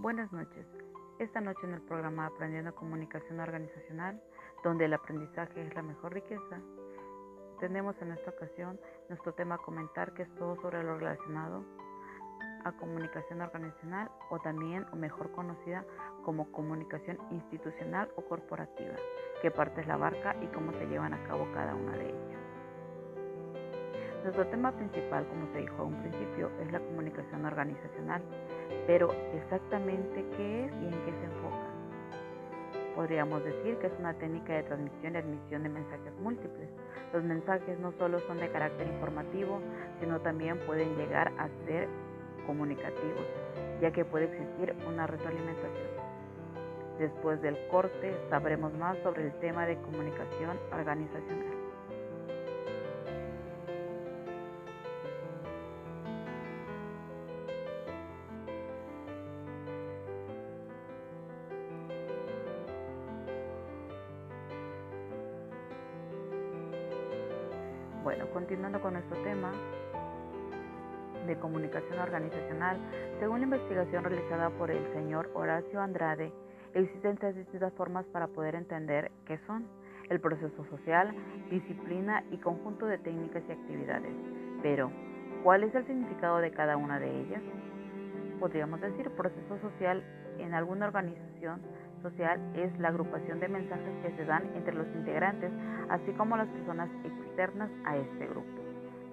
Buenas noches. Esta noche en el programa Aprendiendo Comunicación Organizacional, donde el aprendizaje es la mejor riqueza, tenemos en esta ocasión nuestro tema a comentar que es todo sobre lo relacionado a comunicación organizacional o también o mejor conocida como comunicación institucional o corporativa, qué partes la abarca y cómo se llevan a cabo cada una de ellas. Nuestro tema principal, como se dijo a un principio, es la comunicación organizacional, pero exactamente qué es y en qué se enfoca. Podríamos decir que es una técnica de transmisión y admisión de mensajes múltiples. Los mensajes no solo son de carácter informativo, sino también pueden llegar a ser comunicativos, ya que puede existir una retroalimentación. Después del corte sabremos más sobre el tema de comunicación organizacional. Bueno, continuando con nuestro tema de comunicación organizacional, según la investigación realizada por el señor Horacio Andrade, existen tres distintas formas para poder entender qué son el proceso social, disciplina y conjunto de técnicas y actividades. Pero, ¿cuál es el significado de cada una de ellas? Podríamos decir proceso social en alguna organización social es la agrupación de mensajes que se dan entre los integrantes, así como las personas externas a este grupo.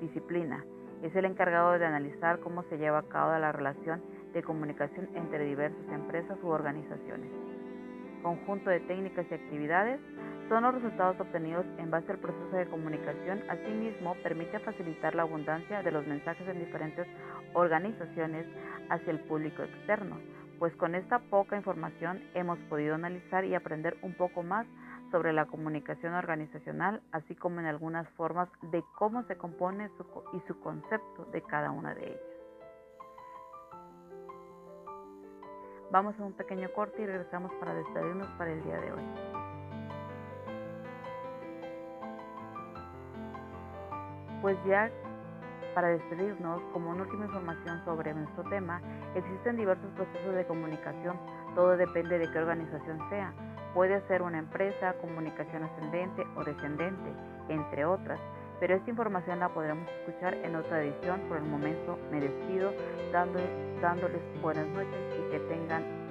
Disciplina es el encargado de analizar cómo se lleva a cabo la relación de comunicación entre diversas empresas u organizaciones. Conjunto de técnicas y actividades son los resultados obtenidos en base al proceso de comunicación. Asimismo, permite facilitar la abundancia de los mensajes en diferentes organizaciones hacia el público externo pues con esta poca información hemos podido analizar y aprender un poco más sobre la comunicación organizacional, así como en algunas formas de cómo se compone y su concepto de cada una de ellas. Vamos a un pequeño corte y regresamos para despedirnos para el día de hoy. Pues ya para despedirnos, como una última información sobre nuestro tema, existen diversos procesos de comunicación, todo depende de qué organización sea. Puede ser una empresa, comunicación ascendente o descendente, entre otras, pero esta información la podremos escuchar en otra edición. Por el momento me despido dándoles, buenas noches y que tengan